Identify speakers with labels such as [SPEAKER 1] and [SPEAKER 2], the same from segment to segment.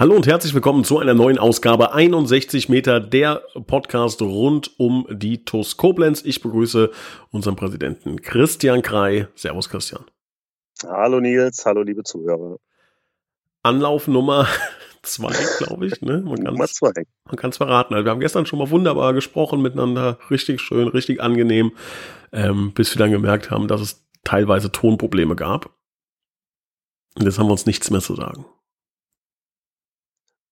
[SPEAKER 1] Hallo und herzlich willkommen zu einer neuen Ausgabe 61 Meter, der Podcast rund um die TUS Koblenz. Ich begrüße unseren Präsidenten Christian Krei. Servus Christian.
[SPEAKER 2] Hallo Nils, hallo liebe Zuhörer.
[SPEAKER 1] Anlauf Nummer zwei, glaube ich. Ne? Man Nummer zwei. Man kann es verraten. Also wir haben gestern schon mal wunderbar gesprochen miteinander. Richtig schön, richtig angenehm. Ähm, bis wir dann gemerkt haben, dass es teilweise Tonprobleme gab. Und jetzt haben wir uns nichts mehr zu sagen.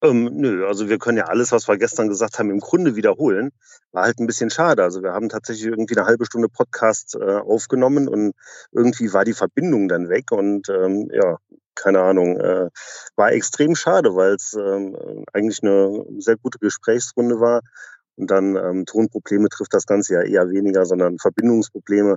[SPEAKER 2] Ähm, nö, also wir können ja alles, was wir gestern gesagt haben, im Grunde wiederholen. War halt ein bisschen schade. Also wir haben tatsächlich irgendwie eine halbe Stunde Podcast äh, aufgenommen und irgendwie war die Verbindung dann weg und ähm, ja, keine Ahnung, äh, war extrem schade, weil es ähm, eigentlich eine sehr gute Gesprächsrunde war. Und dann ähm, Tonprobleme trifft das Ganze ja eher weniger, sondern Verbindungsprobleme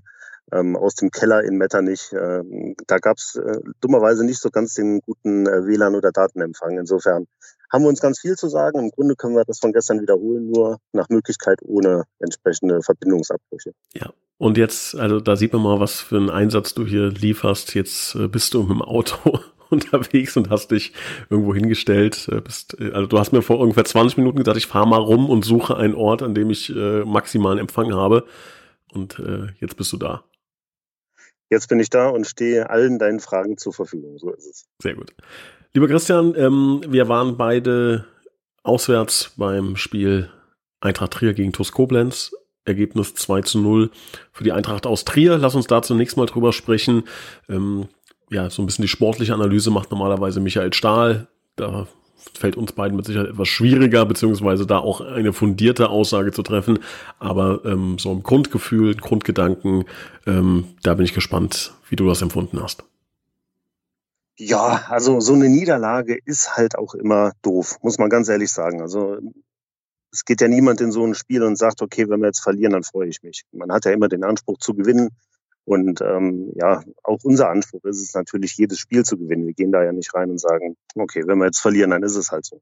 [SPEAKER 2] ähm, aus dem Keller in Metternich. Ähm, da gab es äh, dummerweise nicht so ganz den guten äh, WLAN oder Datenempfang. Insofern haben wir uns ganz viel zu sagen. Im Grunde können wir das von gestern wiederholen, nur nach Möglichkeit ohne entsprechende Verbindungsabbrüche.
[SPEAKER 1] Ja. Und jetzt, also da sieht man mal, was für einen Einsatz du hier lieferst. Jetzt äh, bist du mit dem Auto unterwegs und hast dich irgendwo hingestellt. Äh, bist, äh, also du hast mir vor ungefähr 20 Minuten gesagt, ich fahre mal rum und suche einen Ort, an dem ich äh, maximalen Empfang habe. Und äh, jetzt bist du da.
[SPEAKER 2] Jetzt bin ich da und stehe allen deinen Fragen zur Verfügung. So ist es.
[SPEAKER 1] Sehr gut. Lieber Christian, ähm, wir waren beide auswärts beim Spiel Eintracht Trier gegen TuS Koblenz. Ergebnis 2 zu 0 für die Eintracht aus Trier. Lass uns da zunächst mal drüber sprechen. Ähm, ja, so ein bisschen die sportliche Analyse macht normalerweise Michael Stahl. Da fällt uns beiden mit Sicherheit etwas schwieriger, beziehungsweise da auch eine fundierte Aussage zu treffen. Aber ähm, so im Grundgefühl, Grundgedanken, ähm, da bin ich gespannt, wie du das empfunden hast.
[SPEAKER 2] Ja, also so eine Niederlage ist halt auch immer doof, muss man ganz ehrlich sagen. Also es geht ja niemand in so ein Spiel und sagt, okay, wenn wir jetzt verlieren, dann freue ich mich. Man hat ja immer den Anspruch zu gewinnen. Und ähm, ja, auch unser Anspruch ist es natürlich, jedes Spiel zu gewinnen. Wir gehen da ja nicht rein und sagen, okay, wenn wir jetzt verlieren, dann ist es halt so.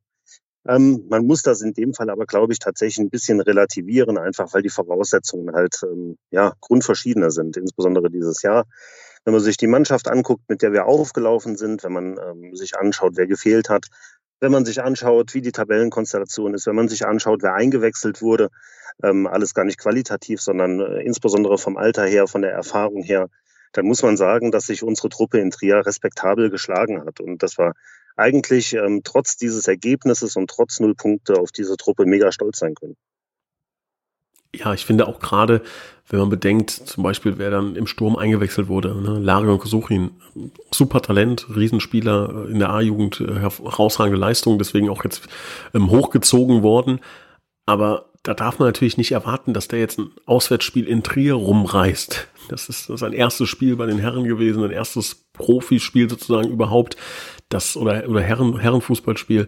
[SPEAKER 2] Ähm, man muss das in dem Fall aber, glaube ich, tatsächlich ein bisschen relativieren, einfach weil die Voraussetzungen halt ähm, ja grundverschiedener sind, insbesondere dieses Jahr. Wenn man sich die Mannschaft anguckt, mit der wir aufgelaufen sind, wenn man ähm, sich anschaut, wer gefehlt hat, wenn man sich anschaut, wie die Tabellenkonstellation ist, wenn man sich anschaut, wer eingewechselt wurde, ähm, alles gar nicht qualitativ, sondern äh, insbesondere vom Alter her, von der Erfahrung her, dann muss man sagen, dass sich unsere Truppe in Trier respektabel geschlagen hat. Und das war eigentlich ähm, trotz dieses Ergebnisses und trotz Null Punkte auf diese Truppe mega stolz sein können.
[SPEAKER 1] Ja, ich finde auch gerade, wenn man bedenkt, zum Beispiel, wer dann im Sturm eingewechselt wurde, ne? Larion Kosuchin, super Talent, Riesenspieler in der A-Jugend, äh, herausragende Leistung, deswegen auch jetzt ähm, hochgezogen worden. Aber da darf man natürlich nicht erwarten, dass der jetzt ein Auswärtsspiel in Trier rumreißt. Das ist sein erstes Spiel bei den Herren gewesen, ein erstes Profispiel sozusagen überhaupt, das oder oder Herren Herrenfußballspiel.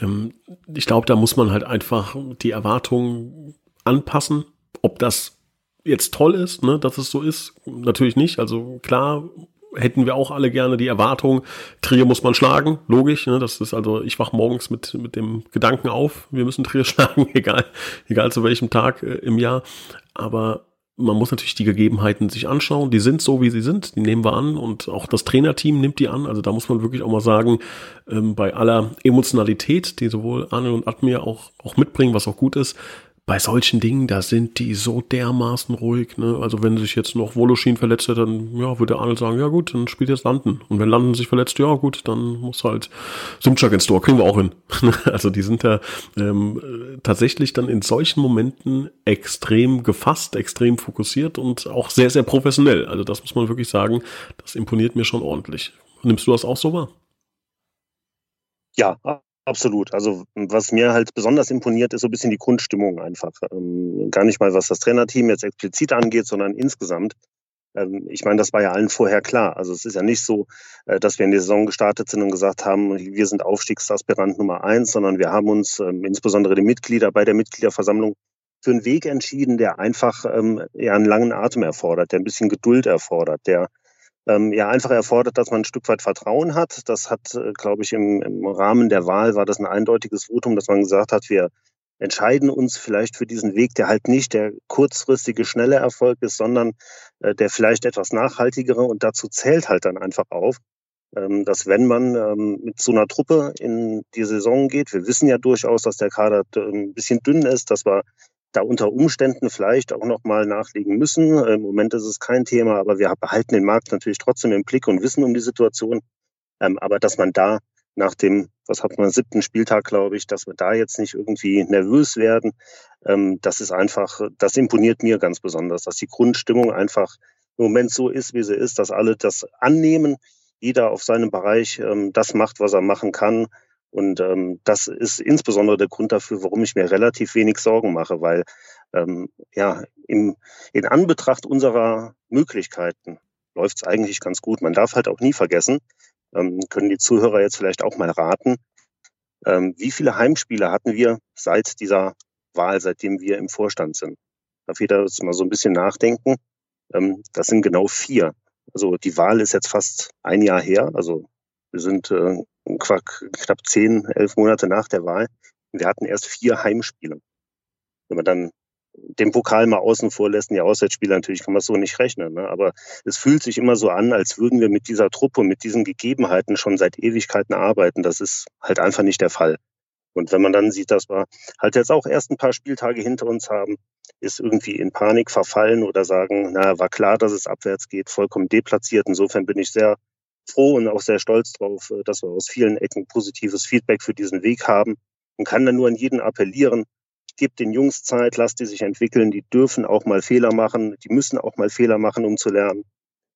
[SPEAKER 1] Ähm, ich glaube, da muss man halt einfach die Erwartungen anpassen. Ob das jetzt toll ist, ne, dass es so ist, natürlich nicht. Also klar hätten wir auch alle gerne die Erwartung, Trier muss man schlagen, logisch. Ne, das ist also, ich wach morgens mit, mit dem Gedanken auf, wir müssen Trier schlagen, egal, egal zu welchem Tag äh, im Jahr. Aber man muss natürlich die Gegebenheiten sich anschauen. Die sind so, wie sie sind. Die nehmen wir an und auch das Trainerteam nimmt die an. Also da muss man wirklich auch mal sagen, ähm, bei aller Emotionalität, die sowohl Arne und Admir auch, auch mitbringen, was auch gut ist, bei solchen Dingen, da sind die so dermaßen ruhig. Ne? Also wenn sich jetzt noch Woloschin verletzt hätte, dann ja, würde Arnold sagen, ja gut, dann spielt jetzt Landen. Und wenn Landen sich verletzt, ja gut, dann muss halt Sumchak ins Tor. Kriegen wir auch hin. also die sind da ähm, tatsächlich dann in solchen Momenten extrem gefasst, extrem fokussiert und auch sehr, sehr professionell. Also das muss man wirklich sagen, das imponiert mir schon ordentlich. Nimmst du das auch so wahr?
[SPEAKER 2] Ja, Absolut. Also was mir halt besonders imponiert, ist so ein bisschen die Grundstimmung einfach. Ähm, gar nicht mal, was das Trainerteam jetzt explizit angeht, sondern insgesamt. Ähm, ich meine, das war ja allen vorher klar. Also es ist ja nicht so, äh, dass wir in die Saison gestartet sind und gesagt haben, wir sind Aufstiegsaspirant Nummer eins, sondern wir haben uns ähm, insbesondere die Mitglieder bei der Mitgliederversammlung für einen Weg entschieden, der einfach ähm, ja, einen langen Atem erfordert, der ein bisschen Geduld erfordert, der ähm, ja einfach erfordert, dass man ein Stück weit Vertrauen hat. Das hat, äh, glaube ich, im, im Rahmen der Wahl war das ein eindeutiges Votum, dass man gesagt hat, wir entscheiden uns vielleicht für diesen Weg, der halt nicht der kurzfristige, schnelle Erfolg ist, sondern äh, der vielleicht etwas nachhaltigere. Und dazu zählt halt dann einfach auf, ähm, dass wenn man ähm, mit so einer Truppe in die Saison geht, wir wissen ja durchaus, dass der Kader ein bisschen dünn ist, dass wir da unter Umständen vielleicht auch nochmal nachlegen müssen. Im Moment ist es kein Thema, aber wir behalten den Markt natürlich trotzdem im Blick und wissen um die Situation. Ähm, aber dass man da nach dem, was hat man, siebten Spieltag, glaube ich, dass wir da jetzt nicht irgendwie nervös werden, ähm, das ist einfach, das imponiert mir ganz besonders, dass die Grundstimmung einfach im Moment so ist, wie sie ist, dass alle das annehmen, jeder auf seinem Bereich ähm, das macht, was er machen kann und ähm, das ist insbesondere der Grund dafür, warum ich mir relativ wenig Sorgen mache, weil ähm, ja im, in Anbetracht unserer Möglichkeiten läuft es eigentlich ganz gut. Man darf halt auch nie vergessen, ähm, können die Zuhörer jetzt vielleicht auch mal raten, ähm, wie viele Heimspiele hatten wir seit dieser Wahl, seitdem wir im Vorstand sind? Darf jeder jetzt mal so ein bisschen nachdenken? Ähm, das sind genau vier. Also die Wahl ist jetzt fast ein Jahr her, also wir sind äh, knapp zehn, elf Monate nach der Wahl. Wir hatten erst vier Heimspiele. Wenn man dann den Pokal mal außen vor lässt, die Auswärtsspiele natürlich kann man so nicht rechnen. Ne? Aber es fühlt sich immer so an, als würden wir mit dieser Truppe, mit diesen Gegebenheiten schon seit Ewigkeiten arbeiten. Das ist halt einfach nicht der Fall. Und wenn man dann sieht, dass wir halt jetzt auch erst ein paar Spieltage hinter uns haben, ist irgendwie in Panik verfallen oder sagen, na, war klar, dass es abwärts geht, vollkommen deplatziert. Insofern bin ich sehr froh und auch sehr stolz darauf, äh, dass wir aus vielen Ecken positives Feedback für diesen Weg haben und kann dann nur an jeden appellieren, gebt den Jungs Zeit, lasst die sich entwickeln, die dürfen auch mal Fehler machen, die müssen auch mal Fehler machen, um zu lernen.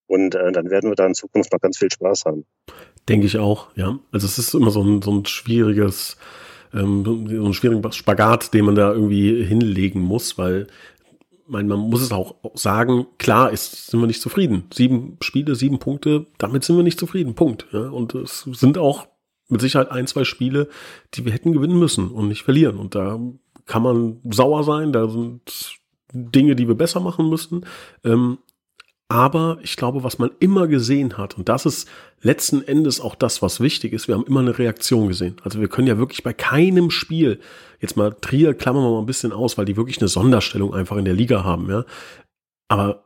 [SPEAKER 2] Und äh, dann werden wir da in Zukunft noch ganz viel Spaß haben.
[SPEAKER 1] Denke ich auch, ja. Also es ist immer so ein, so ein schwieriges, ähm, so ein schwieriger Spagat, den man da irgendwie hinlegen muss, weil mein, man muss es auch sagen, klar ist, sind wir nicht zufrieden. Sieben Spiele, sieben Punkte, damit sind wir nicht zufrieden. Punkt. Ja, und es sind auch mit Sicherheit ein, zwei Spiele, die wir hätten gewinnen müssen und nicht verlieren. Und da kann man sauer sein, da sind Dinge, die wir besser machen müssen. Ähm, aber ich glaube, was man immer gesehen hat, und das ist letzten Endes auch das, was wichtig ist, wir haben immer eine Reaktion gesehen. Also wir können ja wirklich bei keinem Spiel, jetzt mal Trier klammern wir mal ein bisschen aus, weil die wirklich eine Sonderstellung einfach in der Liga haben, ja. Aber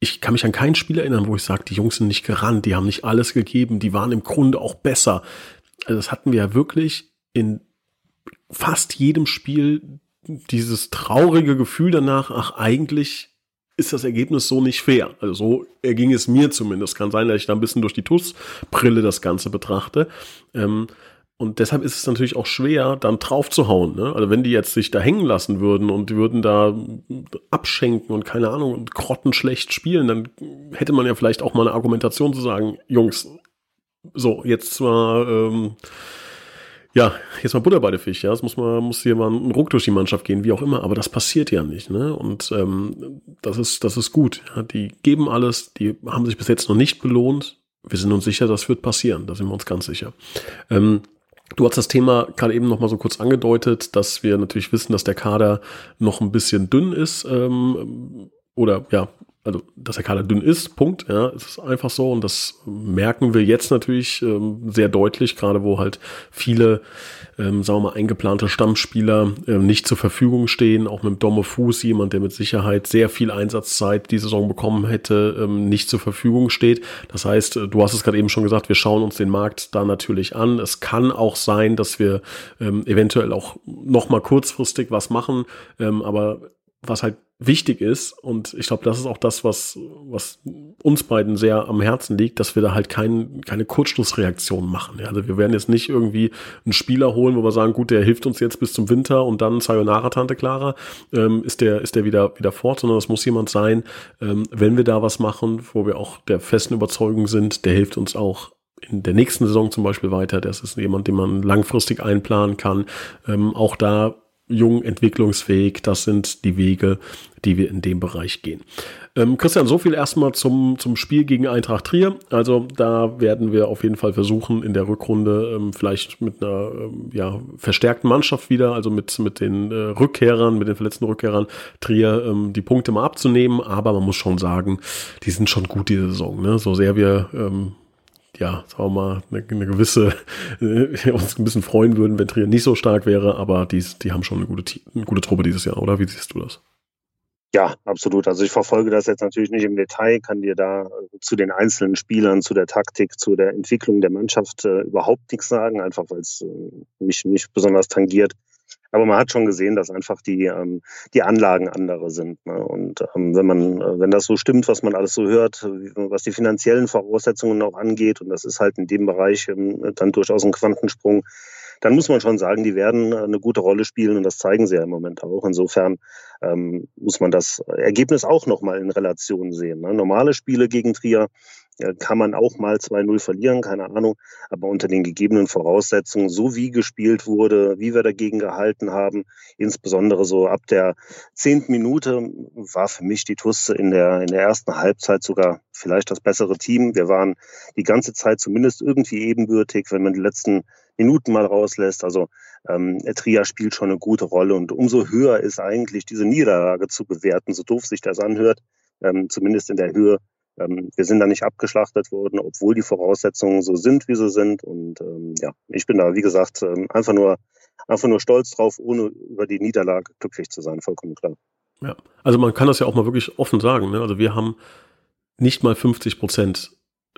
[SPEAKER 1] ich kann mich an kein Spiel erinnern, wo ich sage, die Jungs sind nicht gerannt, die haben nicht alles gegeben, die waren im Grunde auch besser. Also das hatten wir ja wirklich in fast jedem Spiel dieses traurige Gefühl danach, ach, eigentlich ist das Ergebnis so nicht fair. Also so erging es mir zumindest. Kann sein, dass ich da ein bisschen durch die TUS-Brille das Ganze betrachte. Ähm, und deshalb ist es natürlich auch schwer, dann drauf zu hauen. Ne? Also wenn die jetzt sich da hängen lassen würden und die würden da abschenken und keine Ahnung und grottenschlecht spielen, dann hätte man ja vielleicht auch mal eine Argumentation zu sagen, Jungs, so, jetzt mal ähm, ja, jetzt mal Butter bei der Fisch, ja. Es muss mal, muss hier mal ein Ruck durch die Mannschaft gehen, wie auch immer, aber das passiert ja nicht, ne? Und ähm, das ist, das ist gut. Ja? Die geben alles, die haben sich bis jetzt noch nicht belohnt. Wir sind uns sicher, das wird passieren, da sind wir uns ganz sicher. Ähm, Du hast das Thema gerade eben noch mal so kurz angedeutet, dass wir natürlich wissen, dass der Kader noch ein bisschen dünn ist ähm, oder ja also dass der Kader dünn ist, Punkt. Ja, es ist einfach so und das merken wir jetzt natürlich ähm, sehr deutlich, gerade wo halt viele, ähm, sagen wir mal, eingeplante Stammspieler ähm, nicht zur Verfügung stehen. Auch mit Domme Fuß, jemand, der mit Sicherheit sehr viel Einsatzzeit die Saison bekommen hätte, ähm, nicht zur Verfügung steht. Das heißt, äh, du hast es gerade eben schon gesagt, wir schauen uns den Markt da natürlich an. Es kann auch sein, dass wir ähm, eventuell auch noch mal kurzfristig was machen, ähm, aber was halt wichtig ist, und ich glaube, das ist auch das, was, was uns beiden sehr am Herzen liegt, dass wir da halt kein, keine Kurzschlussreaktion machen. Ja, also wir werden jetzt nicht irgendwie einen Spieler holen, wo wir sagen, gut, der hilft uns jetzt bis zum Winter und dann Sayonara Tante Clara, ähm, ist der, ist der wieder, wieder fort, sondern es muss jemand sein, ähm, wenn wir da was machen, wo wir auch der festen Überzeugung sind, der hilft uns auch in der nächsten Saison zum Beispiel weiter. Das ist jemand, den man langfristig einplanen kann. Ähm, auch da jung, entwicklungsfähig. Das sind die Wege, die wir in dem Bereich gehen. Ähm, Christian, so viel erstmal zum, zum Spiel gegen Eintracht Trier. Also da werden wir auf jeden Fall versuchen, in der Rückrunde ähm, vielleicht mit einer ähm, ja, verstärkten Mannschaft wieder, also mit, mit den äh, Rückkehrern, mit den verletzten Rückkehrern Trier ähm, die Punkte mal abzunehmen. Aber man muss schon sagen, die sind schon gut diese Saison. Ne? So sehr wir ähm, ja, sagen wir mal, eine, eine gewisse, äh, uns ein bisschen freuen würden, wenn Trier nicht so stark wäre, aber die, die haben schon eine gute, eine gute Truppe dieses Jahr, oder? Wie siehst du das?
[SPEAKER 2] Ja, absolut. Also ich verfolge das jetzt natürlich nicht im Detail, kann dir da äh, zu den einzelnen Spielern, zu der Taktik, zu der Entwicklung der Mannschaft äh, überhaupt nichts sagen, einfach weil es äh, mich nicht besonders tangiert. Aber man hat schon gesehen, dass einfach die, ähm, die Anlagen andere sind. Ne? Und ähm, wenn man, äh, wenn das so stimmt, was man alles so hört, was die finanziellen Voraussetzungen auch angeht, und das ist halt in dem Bereich ähm, dann durchaus ein Quantensprung, dann muss man schon sagen, die werden eine gute Rolle spielen und das zeigen sie ja im Moment auch. Insofern ähm, muss man das Ergebnis auch nochmal in Relation sehen. Ne? Normale Spiele gegen Trier kann man auch mal 2-0 verlieren, keine Ahnung. Aber unter den gegebenen Voraussetzungen, so wie gespielt wurde, wie wir dagegen gehalten haben, insbesondere so ab der zehnten Minute, war für mich die Tusse in der, in der ersten Halbzeit sogar vielleicht das bessere Team. Wir waren die ganze Zeit zumindest irgendwie ebenbürtig, wenn man die letzten Minuten mal rauslässt. Also ähm, Trier spielt schon eine gute Rolle und umso höher ist eigentlich diese Niederlage zu bewerten, so doof sich das anhört, ähm, zumindest in der Höhe ähm, wir sind da nicht abgeschlachtet worden, obwohl die Voraussetzungen so sind, wie sie sind. Und ähm, ja, ich bin da, wie gesagt, ähm, einfach nur einfach nur stolz drauf, ohne über die Niederlage glücklich zu sein, vollkommen klar.
[SPEAKER 1] Ja, also man kann das ja auch mal wirklich offen sagen. Ne? Also wir haben nicht mal 50 Prozent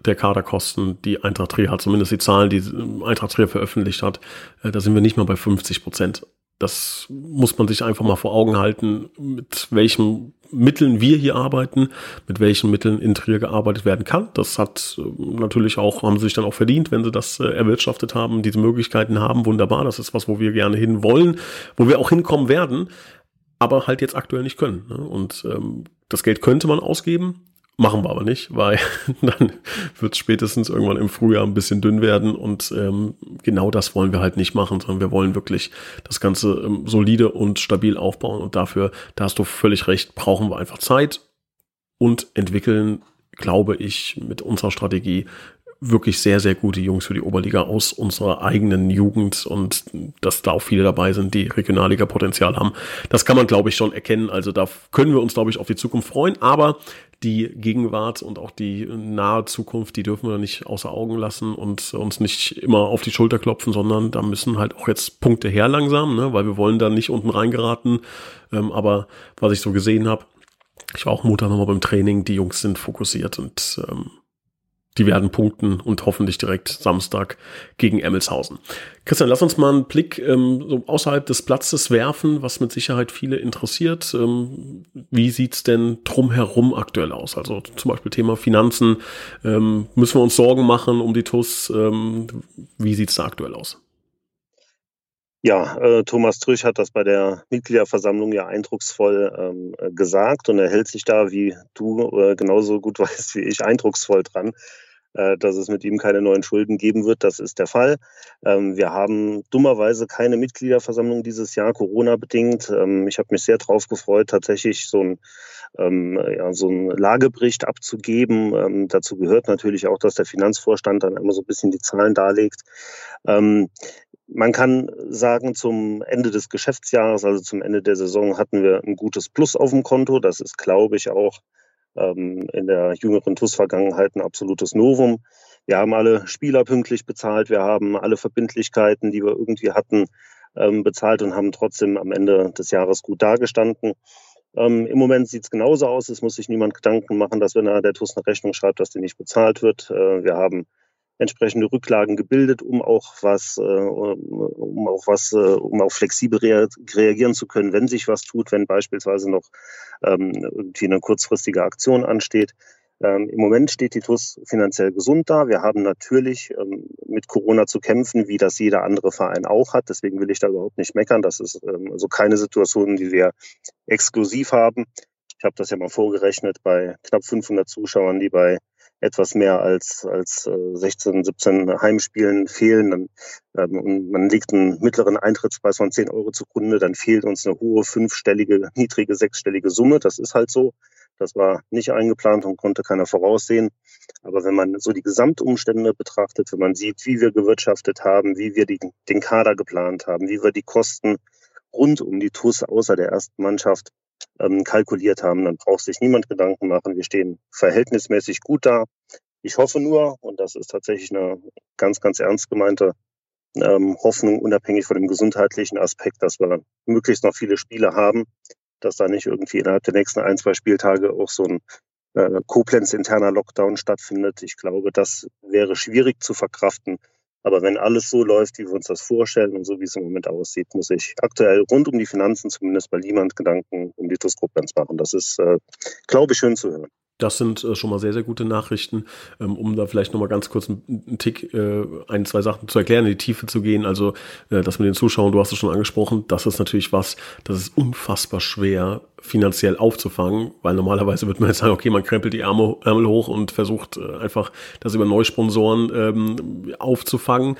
[SPEAKER 1] der Kaderkosten, die Eintracht Trier hat, zumindest die Zahlen, die Eintracht Trier veröffentlicht hat, äh, da sind wir nicht mal bei 50 Prozent. Das muss man sich einfach mal vor Augen halten, mit welchen Mitteln wir hier arbeiten, mit welchen Mitteln in Trier gearbeitet werden kann. Das hat äh, natürlich auch, haben sie sich dann auch verdient, wenn sie das äh, erwirtschaftet haben, diese Möglichkeiten haben. Wunderbar, das ist was, wo wir gerne hin wollen, wo wir auch hinkommen werden, aber halt jetzt aktuell nicht können. Ne? Und ähm, das Geld könnte man ausgeben, Machen wir aber nicht, weil dann wird es spätestens irgendwann im Frühjahr ein bisschen dünn werden und ähm, genau das wollen wir halt nicht machen, sondern wir wollen wirklich das Ganze ähm, solide und stabil aufbauen und dafür, da hast du völlig recht, brauchen wir einfach Zeit und entwickeln, glaube ich, mit unserer Strategie wirklich sehr, sehr gute Jungs für die Oberliga aus unserer eigenen Jugend und dass da auch viele dabei sind, die Regionalliga-Potenzial haben. Das kann man, glaube ich, schon erkennen. Also da können wir uns, glaube ich, auf die Zukunft freuen. Aber die Gegenwart und auch die nahe Zukunft, die dürfen wir nicht außer Augen lassen und uns nicht immer auf die Schulter klopfen, sondern da müssen halt auch jetzt Punkte her langsam, ne? weil wir wollen da nicht unten reingeraten. Ähm, aber was ich so gesehen habe, ich war auch Montag nochmal beim Training, die Jungs sind fokussiert und ähm, die werden punkten und hoffentlich direkt Samstag gegen Emmelshausen. Christian, lass uns mal einen Blick ähm, so außerhalb des Platzes werfen, was mit Sicherheit viele interessiert. Ähm, wie es denn drumherum aktuell aus? Also zum Beispiel Thema Finanzen. Ähm, müssen wir uns Sorgen machen um die TUS? Ähm, wie sieht es da aktuell aus?
[SPEAKER 2] Ja, äh, Thomas Trüch hat das bei der Mitgliederversammlung ja eindrucksvoll ähm, äh, gesagt und er hält sich da, wie du äh, genauso gut weißt wie ich, eindrucksvoll dran, dass es mit ihm keine neuen Schulden geben wird. Das ist der Fall. Ähm, wir haben dummerweise keine Mitgliederversammlung dieses Jahr, Corona-bedingt. Ähm, ich habe mich sehr darauf gefreut, tatsächlich so ein ähm, ja, so einen Lagebericht abzugeben. Dazu gehört natürlich auch, dass der Finanzvorstand dann immer so ein bisschen die Zahlen darlegt. Man kann sagen, zum Ende des Geschäftsjahres, also zum Ende der Saison, hatten wir ein gutes Plus auf dem Konto. Das ist, glaube ich, auch ähm, in der jüngeren TUS-Vergangenheit ein absolutes Novum. Wir haben alle Spieler pünktlich bezahlt, wir haben alle Verbindlichkeiten, die wir irgendwie hatten, ähm, bezahlt und haben trotzdem am Ende des Jahres gut dagestanden. Ähm, Im Moment sieht es genauso aus. Es muss sich niemand Gedanken machen, dass wenn er der TUS eine Rechnung schreibt, dass die nicht bezahlt wird. Äh, wir haben entsprechende Rücklagen gebildet, um auch was, äh, um auch was, äh, um auch flexibel rea reagieren zu können, wenn sich was tut, wenn beispielsweise noch ähm, irgendwie eine kurzfristige Aktion ansteht. Ähm, Im Moment steht die TUS finanziell gesund da. Wir haben natürlich ähm, mit Corona zu kämpfen, wie das jeder andere Verein auch hat. Deswegen will ich da überhaupt nicht meckern. Das ist ähm, also keine Situation, die wir exklusiv haben. Ich habe das ja mal vorgerechnet bei knapp 500 Zuschauern, die bei etwas mehr als, als 16, äh, 17 Heimspielen fehlen, dann, ähm, und man legt einen mittleren Eintrittspreis von 10 Euro zugrunde, dann fehlt uns eine hohe fünfstellige, niedrige sechsstellige Summe. Das ist halt so. Das war nicht eingeplant und konnte keiner voraussehen. Aber wenn man so die Gesamtumstände betrachtet, wenn man sieht, wie wir gewirtschaftet haben, wie wir die, den Kader geplant haben, wie wir die Kosten rund um die TUS außer der ersten Mannschaft ähm, kalkuliert haben, dann braucht sich niemand Gedanken machen. Wir stehen verhältnismäßig gut da. Ich hoffe nur, und das ist tatsächlich eine ganz, ganz ernst gemeinte ähm, Hoffnung, unabhängig von dem gesundheitlichen Aspekt, dass wir möglichst noch viele Spiele haben, dass da nicht irgendwie innerhalb der nächsten ein, zwei Spieltage auch so ein äh, Koblenz-interner Lockdown stattfindet. Ich glaube, das wäre schwierig zu verkraften. Aber wenn alles so läuft, wie wir uns das vorstellen und so wie es im Moment aussieht, muss ich aktuell rund um die Finanzen zumindest bei niemand Gedanken um die TUS Koblenz machen. Das ist, äh, glaube ich, schön zu hören.
[SPEAKER 1] Das sind äh, schon mal sehr, sehr gute Nachrichten, ähm, um da vielleicht nochmal ganz kurz einen Tick, äh, ein, zwei Sachen zu erklären, in die Tiefe zu gehen. Also äh, das mit den Zuschauern, du hast es schon angesprochen, das ist natürlich was, das ist unfassbar schwer finanziell aufzufangen, weil normalerweise würde man jetzt sagen, okay, man krempelt die Ärmel, Ärmel hoch und versucht äh, einfach das über Neusponsoren ähm, aufzufangen.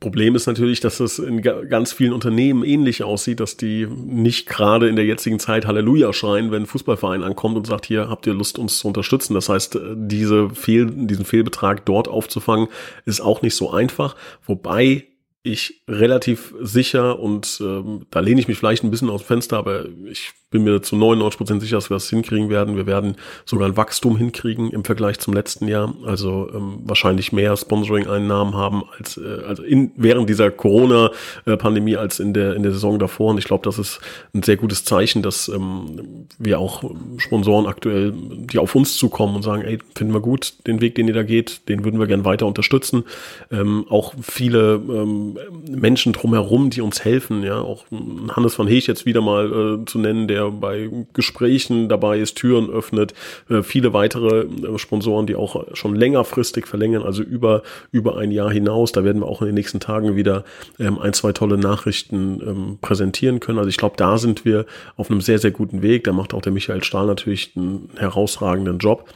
[SPEAKER 1] Problem ist natürlich, dass es in ganz vielen Unternehmen ähnlich aussieht, dass die nicht gerade in der jetzigen Zeit Halleluja schreien, wenn ein Fußballverein ankommt und sagt, hier habt ihr Lust, uns zu unterstützen. Das heißt, äh, diese Fehl, diesen Fehlbetrag dort aufzufangen, ist auch nicht so einfach. Wobei ich relativ sicher und ähm, da lehne ich mich vielleicht ein bisschen aus dem Fenster, aber ich bin mir zu 99 Prozent sicher, dass wir das hinkriegen werden. Wir werden sogar ein Wachstum hinkriegen im Vergleich zum letzten Jahr. Also ähm, wahrscheinlich mehr Sponsoring-Einnahmen haben als äh, also in, während dieser Corona-Pandemie als in der in der Saison davor. Und ich glaube, das ist ein sehr gutes Zeichen, dass ähm, wir auch Sponsoren aktuell, die auf uns zukommen und sagen, ey, finden wir gut den Weg, den ihr da geht, den würden wir gern weiter unterstützen. Ähm, auch viele ähm, Menschen drumherum, die uns helfen, ja, auch Hannes van Heech jetzt wieder mal äh, zu nennen, der der bei Gesprächen dabei ist, Türen öffnet, äh, viele weitere äh, Sponsoren, die auch schon längerfristig verlängern, also über, über ein Jahr hinaus. Da werden wir auch in den nächsten Tagen wieder ähm, ein, zwei tolle Nachrichten ähm, präsentieren können. Also ich glaube, da sind wir auf einem sehr, sehr guten Weg. Da macht auch der Michael Stahl natürlich einen herausragenden Job.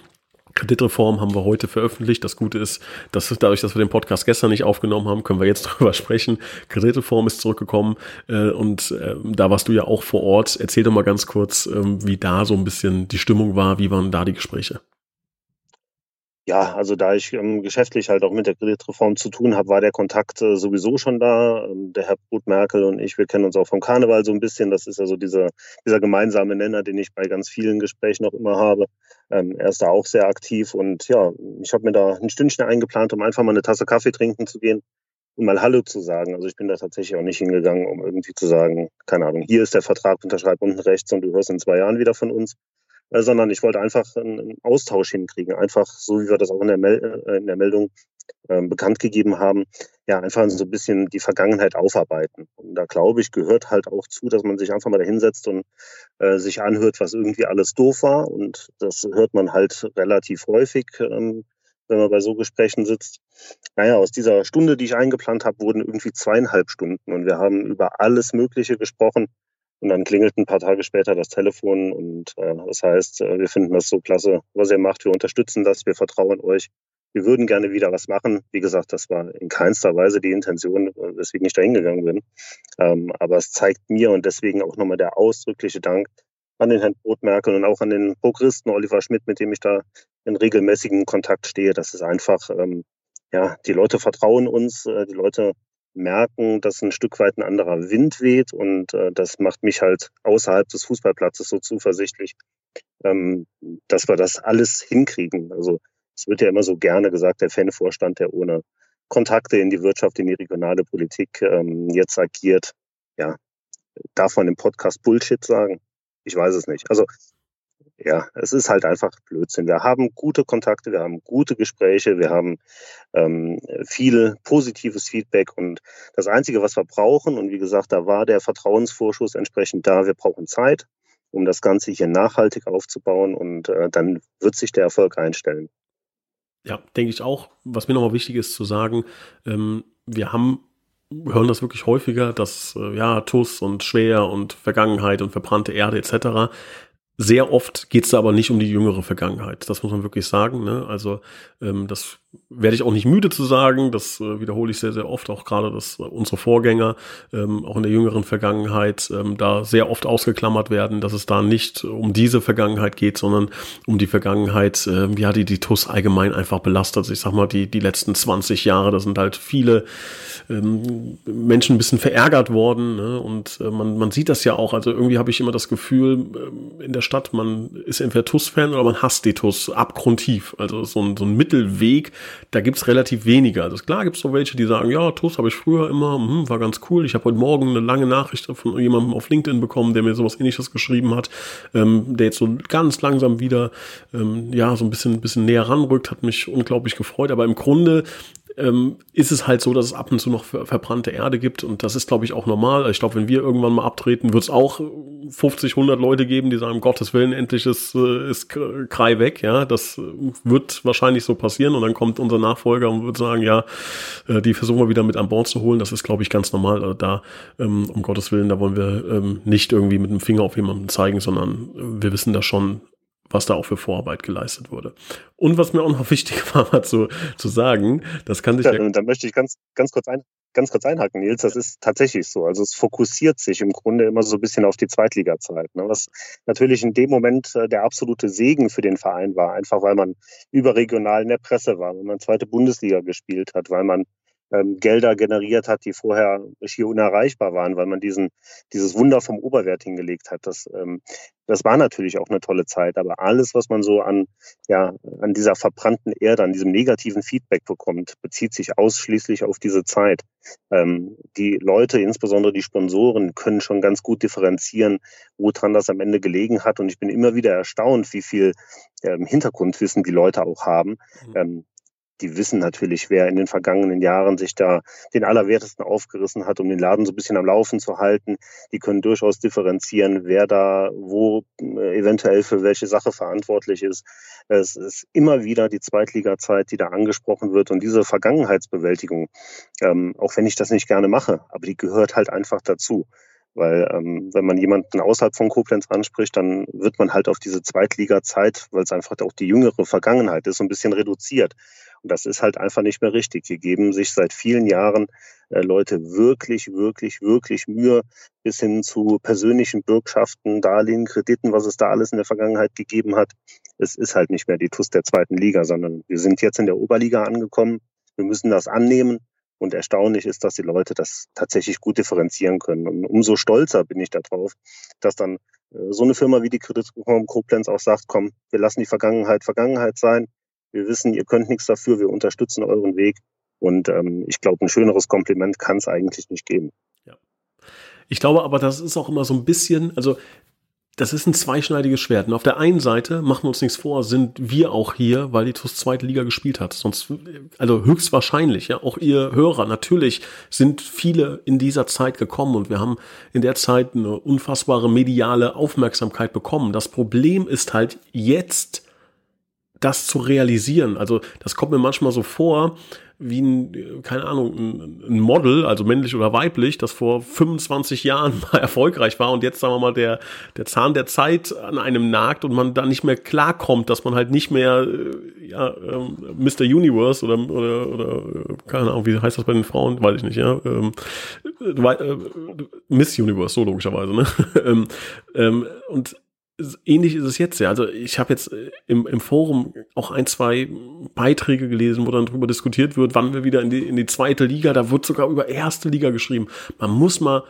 [SPEAKER 1] Kreditreform haben wir heute veröffentlicht. Das Gute ist, dass dadurch, dass wir den Podcast gestern nicht aufgenommen haben, können wir jetzt darüber sprechen. Kreditreform ist zurückgekommen äh, und äh, da warst du ja auch vor Ort. Erzähl doch mal ganz kurz, äh, wie da so ein bisschen die Stimmung war. Wie waren da die Gespräche?
[SPEAKER 2] Ja, also da ich ähm, geschäftlich halt auch mit der Kreditreform zu tun habe, war der Kontakt äh, sowieso schon da. Ähm, der Herr Brut Merkel und ich, wir kennen uns auch vom Karneval so ein bisschen. Das ist ja so dieser, dieser gemeinsame Nenner, den ich bei ganz vielen Gesprächen auch immer habe. Ähm, er ist da auch sehr aktiv und ja, ich habe mir da ein Stündchen eingeplant, um einfach mal eine Tasse Kaffee trinken zu gehen und mal Hallo zu sagen. Also ich bin da tatsächlich auch nicht hingegangen, um irgendwie zu sagen, keine Ahnung, hier ist der Vertrag, unterschreib unten rechts und du hörst in zwei Jahren wieder von uns. Äh, sondern ich wollte einfach einen Austausch hinkriegen. Einfach so, wie wir das auch in der, Mel äh, in der Meldung äh, bekannt gegeben haben, ja, einfach so ein bisschen die Vergangenheit aufarbeiten. Und da glaube ich, gehört halt auch zu, dass man sich einfach mal da hinsetzt und äh, sich anhört, was irgendwie alles doof war. Und das hört man halt relativ häufig, ähm, wenn man bei so Gesprächen sitzt. Naja, aus dieser Stunde, die ich eingeplant habe, wurden irgendwie zweieinhalb Stunden und wir haben über alles Mögliche gesprochen. Und dann klingelt ein paar Tage später das Telefon und äh, das heißt, äh, wir finden das so klasse, was ihr macht. Wir unterstützen das, wir vertrauen euch. Wir würden gerne wieder was machen. Wie gesagt, das war in keinster Weise die Intention, äh, weswegen ich da hingegangen bin. Ähm, aber es zeigt mir und deswegen auch nochmal der ausdrückliche Dank an den Herrn Brotmerkel und auch an den Prokuristen Oliver Schmidt, mit dem ich da in regelmäßigem Kontakt stehe. Das ist einfach, ähm, ja, die Leute vertrauen uns, äh, die Leute merken, dass ein Stück weit ein anderer Wind weht und äh, das macht mich halt außerhalb des Fußballplatzes so zuversichtlich, ähm, dass wir das alles hinkriegen. Also es wird ja immer so gerne gesagt, der Fanvorstand, der ohne Kontakte in die Wirtschaft, in die regionale Politik ähm, jetzt agiert, ja, darf man im Podcast Bullshit sagen? Ich weiß es nicht. Also ja, es ist halt einfach Blödsinn. Wir haben gute Kontakte, wir haben gute Gespräche, wir haben ähm, viel positives Feedback und das Einzige, was wir brauchen, und wie gesagt, da war der Vertrauensvorschuss entsprechend da, wir brauchen Zeit, um das Ganze hier nachhaltig aufzubauen und äh, dann wird sich der Erfolg einstellen.
[SPEAKER 1] Ja, denke ich auch. Was mir nochmal wichtig ist zu sagen, ähm, wir haben hören das wirklich häufiger, dass äh, ja TUS und schwer und Vergangenheit und verbrannte Erde etc sehr oft geht es da aber nicht um die jüngere Vergangenheit. Das muss man wirklich sagen. Ne? Also ähm, das werde ich auch nicht müde zu sagen. Das äh, wiederhole ich sehr, sehr oft. Auch gerade, dass unsere Vorgänger ähm, auch in der jüngeren Vergangenheit ähm, da sehr oft ausgeklammert werden, dass es da nicht um diese Vergangenheit geht, sondern um die Vergangenheit, äh, ja, die die TUS allgemein einfach belastet. Ich sag mal, die, die letzten 20 Jahre, da sind halt viele ähm, Menschen ein bisschen verärgert worden. Ne? Und äh, man, man sieht das ja auch. Also irgendwie habe ich immer das Gefühl, äh, in der Stadt, man ist entweder TUS-Fan oder man hasst die TUS abgrundtief. Also so ein, so ein Mittelweg, da gibt's relativ wenige. Also klar gibt's so welche, die sagen, ja, TUS habe ich früher immer, hm, war ganz cool. Ich habe heute Morgen eine lange Nachricht von jemandem auf LinkedIn bekommen, der mir sowas ähnliches geschrieben hat, ähm, der jetzt so ganz langsam wieder ähm, ja so ein bisschen, bisschen näher ranrückt, hat mich unglaublich gefreut. Aber im Grunde ähm, ist es halt so, dass es ab und zu noch ver verbrannte Erde gibt und das ist, glaube ich, auch normal. Ich glaube, wenn wir irgendwann mal abtreten, wird es auch 50, 100 Leute geben, die sagen, Gottes Willen, endlich ist, äh, ist Krei weg. Ja, das wird wahrscheinlich so passieren und dann kommt unser Nachfolger und wird sagen, ja, äh, die versuchen wir wieder mit an Bord zu holen. Das ist, glaube ich, ganz normal. Also da, ähm, um Gottes Willen, da wollen wir ähm, nicht irgendwie mit dem Finger auf jemanden zeigen, sondern wir wissen da schon, was da auch für Vorarbeit geleistet wurde. Und was mir auch noch wichtig war, mal zu, zu sagen, das kann sich
[SPEAKER 2] ja, ja da möchte ich ganz, ganz kurz ein, ganz kurz einhaken, Nils. Das ist tatsächlich so. Also es fokussiert sich im Grunde immer so ein bisschen auf die Zweitliga-Zeit, ne? was natürlich in dem Moment äh, der absolute Segen für den Verein war, einfach weil man überregional in der Presse war, weil man zweite Bundesliga gespielt hat, weil man ähm, Gelder generiert hat, die vorher schier unerreichbar waren, weil man diesen, dieses Wunder vom Oberwert hingelegt hat. Das, ähm, das war natürlich auch eine tolle Zeit, aber alles, was man so an, ja, an dieser verbrannten Erde, an diesem negativen Feedback bekommt, bezieht sich ausschließlich auf diese Zeit. Ähm, die Leute, insbesondere die Sponsoren, können schon ganz gut differenzieren, woran das am Ende gelegen hat. Und ich bin immer wieder erstaunt, wie viel ähm, Hintergrundwissen die Leute auch haben. Mhm. Ähm, die wissen natürlich, wer in den vergangenen Jahren sich da den Allerwertesten aufgerissen hat, um den Laden so ein bisschen am Laufen zu halten. Die können durchaus differenzieren, wer da wo äh, eventuell für welche Sache verantwortlich ist. Es ist immer wieder die Zweitliga-Zeit, die da angesprochen wird. Und diese Vergangenheitsbewältigung, ähm, auch wenn ich das nicht gerne mache, aber die gehört halt einfach dazu. Weil ähm, wenn man jemanden außerhalb von Koblenz anspricht, dann wird man halt auf diese Zweitliga-Zeit, weil es einfach auch die jüngere Vergangenheit ist, so ein bisschen reduziert. Und das ist halt einfach nicht mehr richtig. Hier geben sich seit vielen Jahren äh, Leute wirklich, wirklich, wirklich Mühe bis hin zu persönlichen Bürgschaften, Darlehen, Krediten, was es da alles in der Vergangenheit gegeben hat. Es ist halt nicht mehr die TUS der zweiten Liga, sondern wir sind jetzt in der Oberliga angekommen. Wir müssen das annehmen. Und erstaunlich ist, dass die Leute das tatsächlich gut differenzieren können. Und umso stolzer bin ich darauf, dass dann äh, so eine Firma wie die Kreditreform Koblenz auch sagt, komm, wir lassen die Vergangenheit Vergangenheit sein. Wir wissen, ihr könnt nichts dafür, wir unterstützen euren Weg. Und ähm, ich glaube, ein schöneres Kompliment kann es eigentlich nicht geben.
[SPEAKER 1] Ja. Ich glaube aber, das ist auch immer so ein bisschen, also das ist ein zweischneidiges Schwert. Und auf der einen Seite, machen wir uns nichts vor, sind wir auch hier, weil die TUS zweite Liga gespielt hat. Sonst, also höchstwahrscheinlich, ja, auch ihr Hörer, natürlich sind viele in dieser Zeit gekommen und wir haben in der Zeit eine unfassbare mediale Aufmerksamkeit bekommen. Das Problem ist halt jetzt, das zu realisieren. Also das kommt mir manchmal so vor, wie ein, keine Ahnung, ein Model, also männlich oder weiblich, das vor 25 Jahren mal erfolgreich war und jetzt, sagen wir mal, der, der Zahn der Zeit an einem nagt und man da nicht mehr klarkommt, dass man halt nicht mehr, äh, ja, ähm, Mr. Universe oder, oder, oder, keine Ahnung, wie heißt das bei den Frauen, weiß ich nicht, ja, ähm, äh, Miss Universe, so logischerweise, ne? ähm, ähm, und ähnlich ist es jetzt ja. Also ich habe jetzt äh, im, im Forum auch ein, zwei Beiträge gelesen, wo dann darüber diskutiert wird, wann wir wieder in die, in die zweite Liga, da wird sogar über erste Liga geschrieben. Man muss mal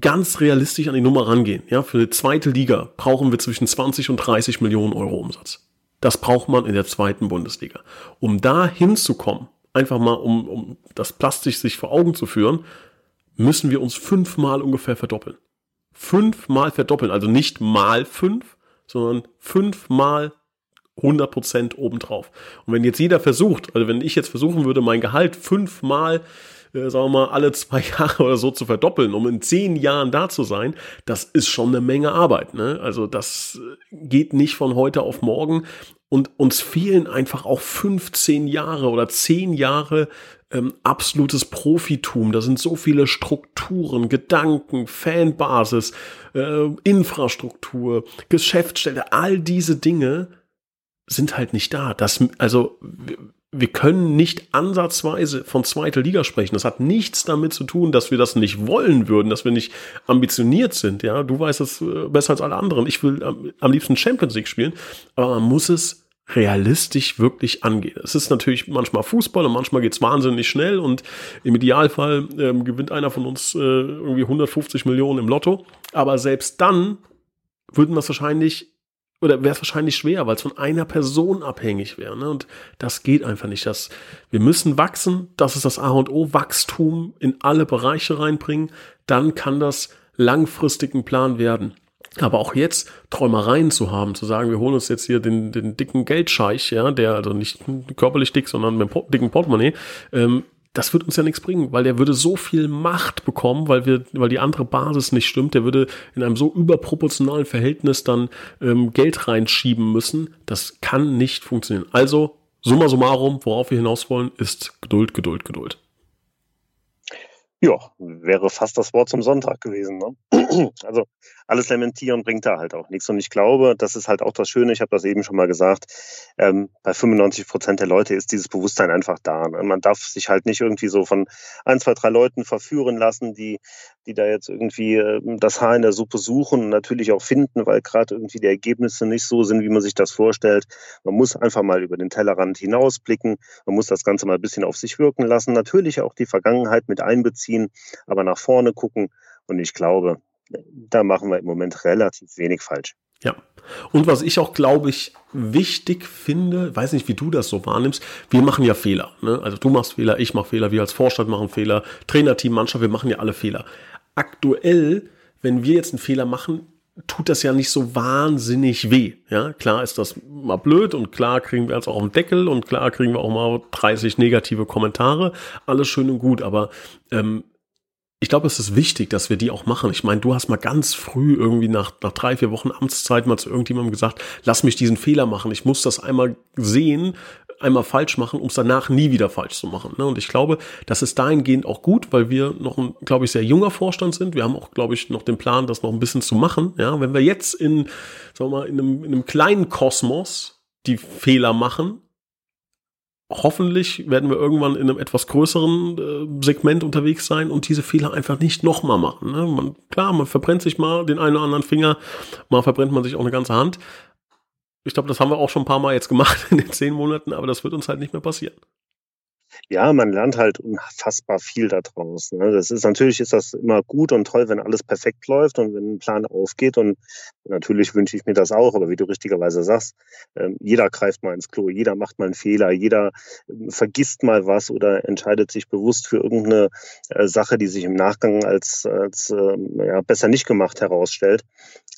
[SPEAKER 1] ganz realistisch an die Nummer rangehen. Ja, für eine zweite Liga brauchen wir zwischen 20 und 30 Millionen Euro Umsatz. Das braucht man in der zweiten Bundesliga. Um da hinzukommen, einfach mal um, um das plastisch sich vor Augen zu führen, müssen wir uns fünfmal ungefähr verdoppeln. Fünfmal verdoppeln, also nicht mal fünf, sondern fünfmal 100 Prozent obendrauf. Und wenn jetzt jeder versucht, also wenn ich jetzt versuchen würde, mein Gehalt fünfmal, äh, sagen wir mal, alle zwei Jahre oder so zu verdoppeln, um in zehn Jahren da zu sein, das ist schon eine Menge Arbeit. Ne? Also das geht nicht von heute auf morgen. Und uns fehlen einfach auch 15 Jahre oder 10 Jahre ähm, absolutes Profitum. Da sind so viele Strukturen, Gedanken, Fanbasis, äh, Infrastruktur, Geschäftsstelle, all diese Dinge sind halt nicht da. Das, also, wir können nicht ansatzweise von zweiter Liga sprechen. Das hat nichts damit zu tun, dass wir das nicht wollen würden, dass wir nicht ambitioniert sind. Ja, du weißt es äh, besser als alle anderen. Ich will am liebsten Champions League spielen, aber man muss es realistisch wirklich angehen. Es ist natürlich manchmal Fußball und manchmal geht's wahnsinnig schnell und im Idealfall ähm, gewinnt einer von uns äh, irgendwie 150 Millionen im Lotto. Aber selbst dann würden wir es wahrscheinlich oder wäre es wahrscheinlich schwer, weil es von einer Person abhängig wäre. Ne? Und das geht einfach nicht. Das, wir müssen wachsen, das ist das A und O, Wachstum in alle Bereiche reinbringen, dann kann das langfristig ein Plan werden. Aber auch jetzt Träumereien zu haben, zu sagen, wir holen uns jetzt hier den, den dicken Geldscheich, ja, der also nicht körperlich dick, sondern mit dem dicken Portemonnaie, ähm, das wird uns ja nichts bringen, weil der würde so viel Macht bekommen, weil wir, weil die andere Basis nicht stimmt. Der würde in einem so überproportionalen Verhältnis dann ähm, Geld reinschieben müssen. Das kann nicht funktionieren. Also summa summarum, worauf wir hinaus wollen, ist Geduld, Geduld, Geduld.
[SPEAKER 2] Ja, wäre fast das Wort zum Sonntag gewesen. Ne? Also alles lamentieren bringt da halt auch nichts. Und ich glaube, das ist halt auch das Schöne, ich habe das eben schon mal gesagt, ähm, bei 95 Prozent der Leute ist dieses Bewusstsein einfach da. Ne? Man darf sich halt nicht irgendwie so von ein, zwei, drei Leuten verführen lassen, die, die da jetzt irgendwie äh, das Haar in der Suppe suchen und natürlich auch finden, weil gerade irgendwie die Ergebnisse nicht so sind, wie man sich das vorstellt. Man muss einfach mal über den Tellerrand hinausblicken. Man muss das Ganze mal ein bisschen auf sich wirken lassen. Natürlich auch die Vergangenheit mit einbeziehen, aber nach vorne gucken. Und ich glaube, da machen wir im Moment relativ wenig falsch.
[SPEAKER 1] Ja. Und was ich auch, glaube ich, wichtig finde, weiß nicht, wie du das so wahrnimmst, wir machen ja Fehler. Ne? Also du machst Fehler, ich mache Fehler, wir als Vorstand machen Fehler, Trainerteam, Mannschaft, wir machen ja alle Fehler. Aktuell, wenn wir jetzt einen Fehler machen, tut das ja nicht so wahnsinnig weh. Ja, klar ist das mal blöd und klar kriegen wir jetzt auch den Deckel und klar kriegen wir auch mal 30 negative Kommentare. Alles schön und gut, aber ähm, ich glaube, es ist wichtig, dass wir die auch machen. Ich meine, du hast mal ganz früh irgendwie nach, nach drei, vier Wochen Amtszeit mal zu irgendjemandem gesagt, lass mich diesen Fehler machen. Ich muss das einmal sehen, einmal falsch machen, um es danach nie wieder falsch zu machen. Ne? Und ich glaube, das ist dahingehend auch gut, weil wir noch ein, glaube ich, sehr junger Vorstand sind. Wir haben auch, glaube ich, noch den Plan, das noch ein bisschen zu machen. Ja, wenn wir jetzt in, sagen wir mal, in einem, in einem kleinen Kosmos die Fehler machen, hoffentlich werden wir irgendwann in einem etwas größeren äh, Segment unterwegs sein und diese Fehler einfach nicht nochmal machen. Ne? Man, klar, man verbrennt sich mal den einen oder anderen Finger, mal verbrennt man sich auch eine ganze Hand. Ich glaube, das haben wir auch schon ein paar Mal jetzt gemacht in den zehn Monaten, aber das wird uns halt nicht mehr passieren
[SPEAKER 2] ja, man lernt halt unfassbar viel daraus. Ne? Das ist natürlich ist das immer gut und toll, wenn alles perfekt läuft und wenn ein Plan aufgeht. Und natürlich wünsche ich mir das auch, aber wie du richtigerweise sagst, äh, jeder greift mal ins Klo, jeder macht mal einen Fehler, jeder äh, vergisst mal was oder entscheidet sich bewusst für irgendeine äh, Sache, die sich im Nachgang als, als ähm, ja, besser nicht gemacht herausstellt.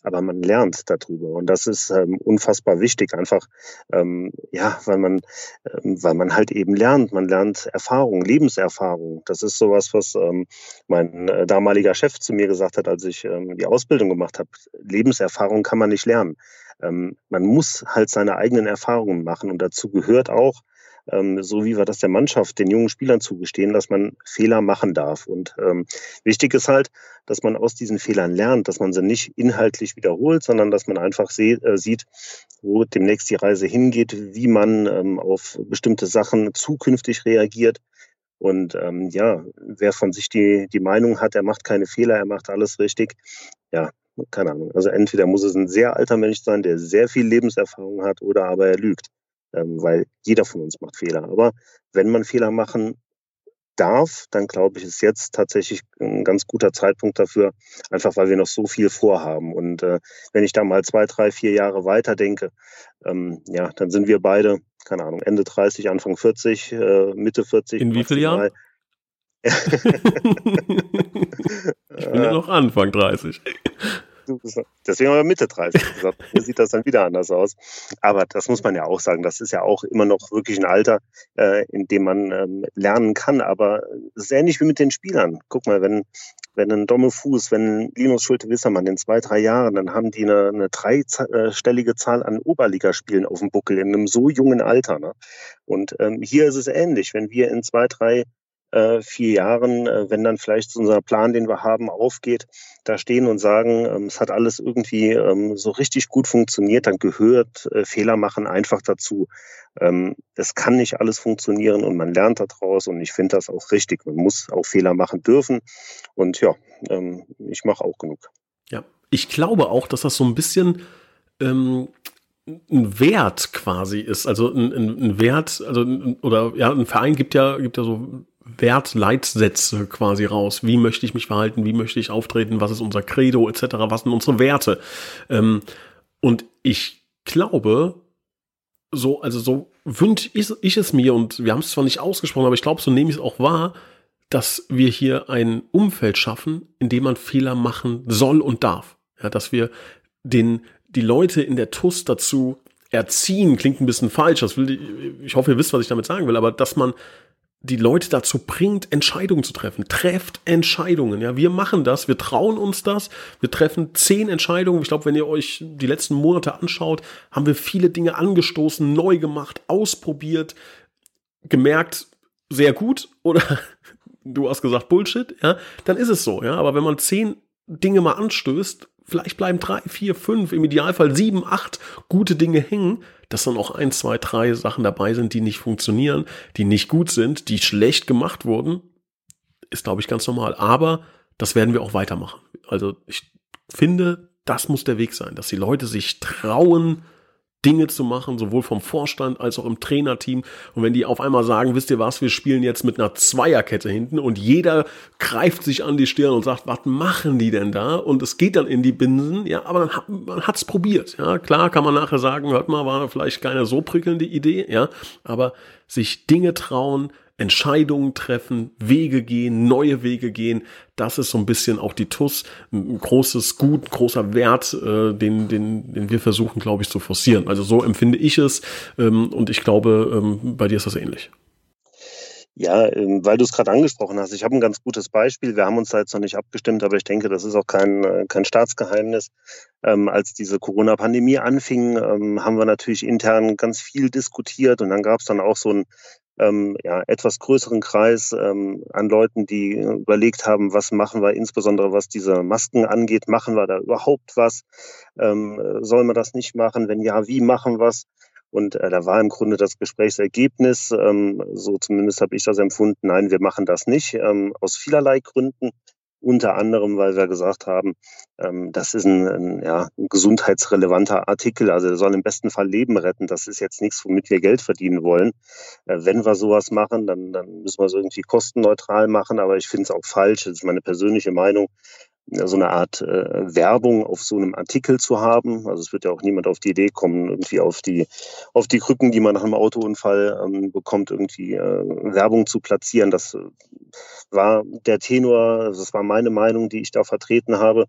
[SPEAKER 2] Aber man lernt darüber und das ist ähm, unfassbar wichtig, einfach ähm, ja, weil man, ähm, weil man halt eben lernt. Man lernt lernt Erfahrung, Lebenserfahrung. Das ist sowas, was ähm, mein äh, damaliger Chef zu mir gesagt hat, als ich ähm, die Ausbildung gemacht habe. Lebenserfahrung kann man nicht lernen. Ähm, man muss halt seine eigenen Erfahrungen machen und dazu gehört auch, ähm, so wie wir das der Mannschaft, den jungen Spielern zugestehen, dass man Fehler machen darf. Und ähm, wichtig ist halt, dass man aus diesen Fehlern lernt, dass man sie nicht inhaltlich wiederholt, sondern dass man einfach äh, sieht, wo demnächst die Reise hingeht, wie man ähm, auf bestimmte Sachen zukünftig reagiert. Und ähm, ja, wer von sich die, die Meinung hat, er macht keine Fehler, er macht alles richtig, ja, keine Ahnung. Also entweder muss es ein sehr alter Mensch sein, der sehr viel Lebenserfahrung hat, oder aber er lügt ähm, weil jeder von uns macht Fehler. Aber wenn man Fehler machen darf, dann glaube ich, ist jetzt tatsächlich ein ganz guter Zeitpunkt dafür, einfach weil wir noch so viel vorhaben. Und äh, wenn ich da mal zwei, drei, vier Jahre weiter denke, ähm, ja, dann sind wir beide, keine Ahnung, Ende 30, Anfang 40, äh, Mitte 40.
[SPEAKER 1] In wie vielen Jahren? ich bin ja noch Anfang 30
[SPEAKER 2] deswegen haben wir Mitte 30 gesagt. Hier sieht das dann wieder anders aus. Aber das muss man ja auch sagen. Das ist ja auch immer noch wirklich ein Alter, äh, in dem man ähm, lernen kann. Aber es ist ähnlich wie mit den Spielern. Guck mal, wenn, wenn ein Domme Fuß, wenn Linus Schulte-Wissermann in zwei, drei Jahren, dann haben die eine, eine dreistellige Zahl an Oberligaspielen auf dem Buckel in einem so jungen Alter. Ne? Und ähm, hier ist es ähnlich. Wenn wir in zwei, drei äh, vier Jahren, äh, wenn dann vielleicht unser Plan, den wir haben, aufgeht, da stehen und sagen, ähm, es hat alles irgendwie ähm, so richtig gut funktioniert, dann gehört äh, Fehler machen einfach dazu. Ähm, es kann nicht alles funktionieren und man lernt daraus und ich finde das auch richtig. Man muss auch Fehler machen dürfen und ja, ähm, ich mache auch genug.
[SPEAKER 1] Ja, ich glaube auch, dass das so ein bisschen ähm, ein Wert quasi ist. Also ein, ein, ein Wert, also oder ja, ein Verein gibt ja, gibt ja so Wertleitsätze quasi raus. Wie möchte ich mich verhalten? Wie möchte ich auftreten? Was ist unser Credo etc.? Was sind unsere Werte? Ähm, und ich glaube, so, also so wünsche ich, ich es mir und wir haben es zwar nicht ausgesprochen, aber ich glaube, so nehme ich es auch wahr, dass wir hier ein Umfeld schaffen, in dem man Fehler machen soll und darf. Ja, dass wir den, die Leute in der TUS dazu erziehen, klingt ein bisschen falsch, das will, ich hoffe, ihr wisst, was ich damit sagen will, aber dass man die Leute dazu bringt, Entscheidungen zu treffen. Trefft Entscheidungen. Ja, wir machen das. Wir trauen uns das. Wir treffen zehn Entscheidungen. Ich glaube, wenn ihr euch die letzten Monate anschaut, haben wir viele Dinge angestoßen, neu gemacht, ausprobiert, gemerkt, sehr gut oder du hast gesagt Bullshit. Ja, dann ist es so. Ja, aber wenn man zehn Dinge mal anstößt, vielleicht bleiben drei, vier, fünf, im Idealfall sieben, acht gute Dinge hängen, dass dann auch ein, zwei, drei Sachen dabei sind, die nicht funktionieren, die nicht gut sind, die schlecht gemacht wurden, ist, glaube ich, ganz normal. Aber das werden wir auch weitermachen. Also ich finde, das muss der Weg sein, dass die Leute sich trauen, Dinge zu machen, sowohl vom Vorstand als auch im Trainerteam. Und wenn die auf einmal sagen, wisst ihr was, wir spielen jetzt mit einer Zweierkette hinten und jeder greift sich an die Stirn und sagt, was machen die denn da? Und es geht dann in die Binsen, ja, aber dann hat, man hat's probiert, ja. Klar kann man nachher sagen, hört mal, war vielleicht keine so prickelnde Idee, ja, aber sich Dinge trauen, Entscheidungen treffen, Wege gehen, neue Wege gehen. Das ist so ein bisschen auch die TUS, ein großes Gut, großer Wert, äh, den, den, den wir versuchen, glaube ich, zu forcieren. Also so empfinde ich es ähm, und ich glaube, ähm, bei dir ist das ähnlich.
[SPEAKER 2] Ja, ähm, weil du es gerade angesprochen hast, ich habe ein ganz gutes Beispiel. Wir haben uns da jetzt noch nicht abgestimmt, aber ich denke, das ist auch kein, äh, kein Staatsgeheimnis. Ähm, als diese Corona-Pandemie anfing, ähm, haben wir natürlich intern ganz viel diskutiert und dann gab es dann auch so ein ähm, ja, etwas größeren Kreis ähm, an Leuten, die überlegt haben, was machen wir, insbesondere was diese Masken angeht, machen wir da überhaupt was? Ähm, soll man das nicht machen? Wenn ja, wie machen wir es? Und äh, da war im Grunde das Gesprächsergebnis, ähm, so zumindest habe ich das empfunden, nein, wir machen das nicht, ähm, aus vielerlei Gründen. Unter anderem, weil wir gesagt haben, ähm, das ist ein, ein, ja, ein gesundheitsrelevanter Artikel, also der soll im besten Fall Leben retten. Das ist jetzt nichts, womit wir Geld verdienen wollen. Äh, wenn wir sowas machen, dann, dann müssen wir es irgendwie kostenneutral machen, aber ich finde es auch falsch, das ist meine persönliche Meinung, so eine Art äh, Werbung auf so einem Artikel zu haben. Also es wird ja auch niemand auf die Idee kommen, irgendwie auf die, auf die Krücken, die man nach einem Autounfall ähm, bekommt, irgendwie äh, Werbung zu platzieren. Das äh, war der Tenor, das war meine Meinung, die ich da vertreten habe.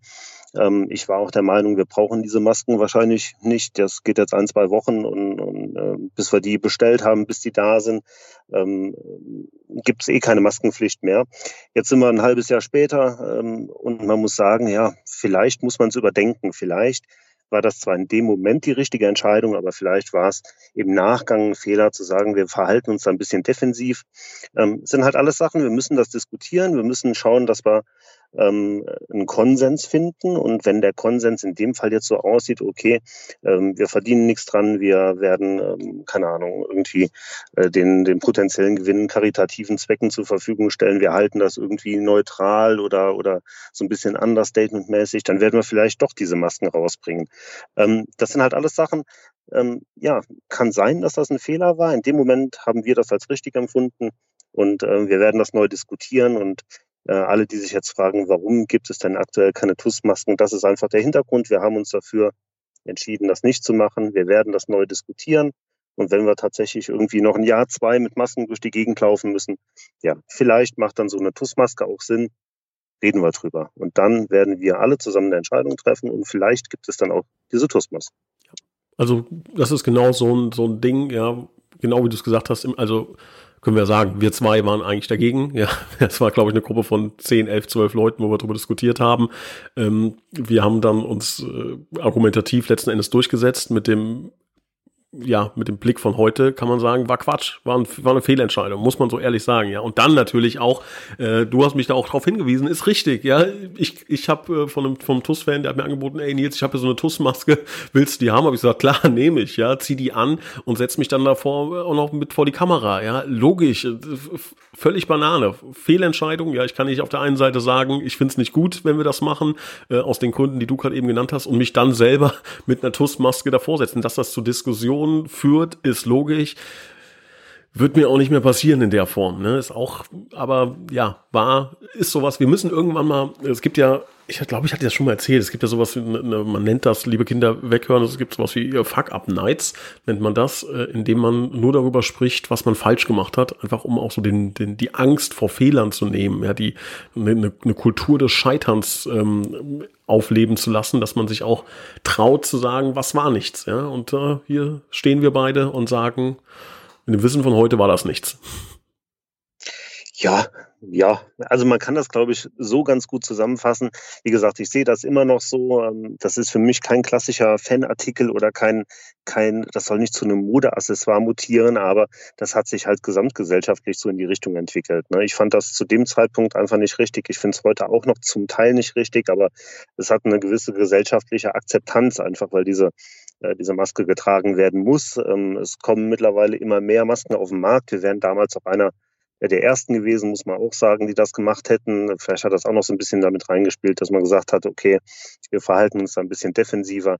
[SPEAKER 2] Ähm, ich war auch der Meinung, wir brauchen diese Masken wahrscheinlich nicht. Das geht jetzt ein, zwei Wochen und, und äh, bis wir die bestellt haben, bis die da sind, ähm, gibt es eh keine Maskenpflicht mehr. Jetzt sind wir ein halbes Jahr später ähm, und man muss sagen, ja, vielleicht muss man es überdenken. Vielleicht war das zwar in dem Moment die richtige Entscheidung, aber vielleicht war es im Nachgang ein Fehler zu sagen, wir verhalten uns da ein bisschen defensiv. Ähm, sind halt alles Sachen, wir müssen das diskutieren, wir müssen schauen, dass wir ähm, einen Konsens finden. Und wenn der Konsens in dem Fall jetzt so aussieht, okay, ähm, wir verdienen nichts dran, wir werden, ähm, keine Ahnung, irgendwie äh, den, den potenziellen Gewinn karitativen Zwecken zur Verfügung stellen, wir halten das irgendwie neutral oder, oder so ein bisschen understatement-mäßig, dann werden wir vielleicht doch diese Masken rausbringen. Ähm, das sind halt alles Sachen, ähm, ja, kann sein, dass das ein Fehler war. In dem Moment haben wir das als richtig empfunden und äh, wir werden das neu diskutieren und alle, die sich jetzt fragen, warum gibt es denn aktuell keine TUS-Masken, das ist einfach der Hintergrund. Wir haben uns dafür entschieden, das nicht zu machen. Wir werden das neu diskutieren. Und wenn wir tatsächlich irgendwie noch ein Jahr, zwei mit Masken durch die Gegend laufen müssen, ja, vielleicht macht dann so eine TUS-Maske auch Sinn. Reden wir drüber. Und dann werden wir alle zusammen eine Entscheidung treffen und vielleicht gibt es dann auch diese TUS-Masken.
[SPEAKER 1] Also, das ist genau so ein, so ein Ding, ja, genau wie du es gesagt hast. Also, können wir sagen, wir zwei waren eigentlich dagegen. Ja, es war, glaube ich, eine Gruppe von 10, 11, 12 Leuten, wo wir darüber diskutiert haben. Ähm, wir haben dann uns äh, argumentativ letzten Endes durchgesetzt mit dem ja, mit dem Blick von heute kann man sagen, war Quatsch, war, ein, war eine Fehlentscheidung, muss man so ehrlich sagen, ja. Und dann natürlich auch, äh, du hast mich da auch drauf hingewiesen, ist richtig, ja. Ich, ich habe äh, von einem vom TUS-Fan, der hat mir angeboten, ey Nils, ich habe hier so eine TUS-Maske, willst du die haben? Habe ich gesagt, klar, nehme ich, ja, zieh die an und setz mich dann davor äh, auch noch mit vor die Kamera, ja. Logisch, äh, völlig Banane, Fehlentscheidung, ja. Ich kann nicht auf der einen Seite sagen, ich find's nicht gut, wenn wir das machen, äh, aus den Gründen, die du gerade eben genannt hast, und mich dann selber mit einer TUS-Maske davor setzen, dass das zu Diskussionen Diskussion führt, ist logisch. Wird mir auch nicht mehr passieren in der Form. Ne? Ist auch, aber ja, war, ist sowas. Wir müssen irgendwann mal, es gibt ja, ich glaube, ich hatte das schon mal erzählt, es gibt ja sowas, man nennt das, liebe Kinder, weghören, es gibt sowas wie Fuck-Up-Nights, nennt man das, äh, indem man nur darüber spricht, was man falsch gemacht hat, einfach um auch so den, den, die Angst vor Fehlern zu nehmen, ja, die, eine, eine Kultur des Scheiterns ähm, aufleben zu lassen, dass man sich auch traut zu sagen, was war nichts. Ja? Und äh, hier stehen wir beide und sagen, in dem Wissen von heute war das nichts.
[SPEAKER 2] Ja, ja, also man kann das, glaube ich, so ganz gut zusammenfassen. Wie gesagt, ich sehe das immer noch so. Ähm, das ist für mich kein klassischer Fanartikel oder kein, kein, das soll nicht zu einem Modeaccessoire mutieren, aber das hat sich halt gesamtgesellschaftlich so in die Richtung entwickelt. Ne? Ich fand das zu dem Zeitpunkt einfach nicht richtig. Ich finde es heute auch noch zum Teil nicht richtig, aber es hat eine gewisse gesellschaftliche Akzeptanz einfach, weil diese diese Maske getragen werden muss. Ähm, es kommen mittlerweile immer mehr Masken auf den Markt. Wir wären damals auch einer der ersten gewesen, muss man auch sagen, die das gemacht hätten. Vielleicht hat das auch noch so ein bisschen damit reingespielt, dass man gesagt hat, okay, wir verhalten uns da ein bisschen defensiver.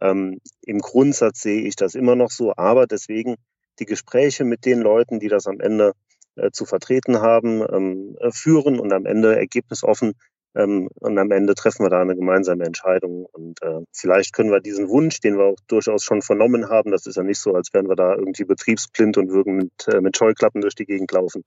[SPEAKER 2] Ähm, Im Grundsatz sehe ich das immer noch so, aber deswegen die Gespräche mit den Leuten, die das am Ende äh, zu vertreten haben, ähm, äh, führen und am Ende ergebnisoffen ähm, und am Ende treffen wir da eine gemeinsame Entscheidung. Und äh, vielleicht können wir diesen Wunsch, den wir auch durchaus schon vernommen haben, das ist ja nicht so, als wären wir da irgendwie betriebsblind und würden mit, äh, mit Scheuklappen durch die Gegend laufen.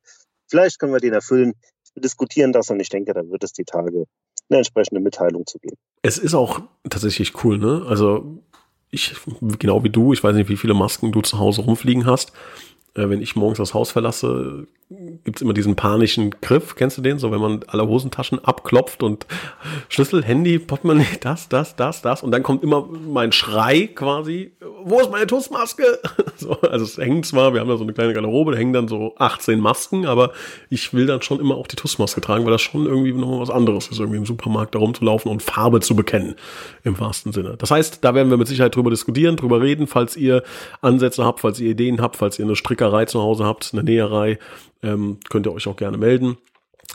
[SPEAKER 2] Vielleicht können wir den erfüllen. Wir diskutieren das und ich denke, dann wird es die Tage eine entsprechende Mitteilung zu geben.
[SPEAKER 1] Es ist auch tatsächlich cool, ne? Also ich, genau wie du, ich weiß nicht, wie viele Masken du zu Hause rumfliegen hast. Äh, wenn ich morgens das Haus verlasse, gibt's immer diesen panischen Griff, kennst du den? So, wenn man alle Hosentaschen abklopft und Schlüssel, Handy, Portemonnaie, das, das, das, das. Und dann kommt immer mein Schrei quasi, wo ist meine Tussmaske? So, also es hängt zwar, wir haben da so eine kleine Garderobe, da hängen dann so 18 Masken, aber ich will dann schon immer auch die Tussmaske tragen, weil das schon irgendwie noch was anderes ist, irgendwie im Supermarkt da rumzulaufen und Farbe zu bekennen, im wahrsten Sinne. Das heißt, da werden wir mit Sicherheit drüber diskutieren, drüber reden, falls ihr Ansätze habt, falls ihr Ideen habt, falls ihr eine Strickerei zu Hause habt, eine Näherei, ähm, könnt ihr euch auch gerne melden.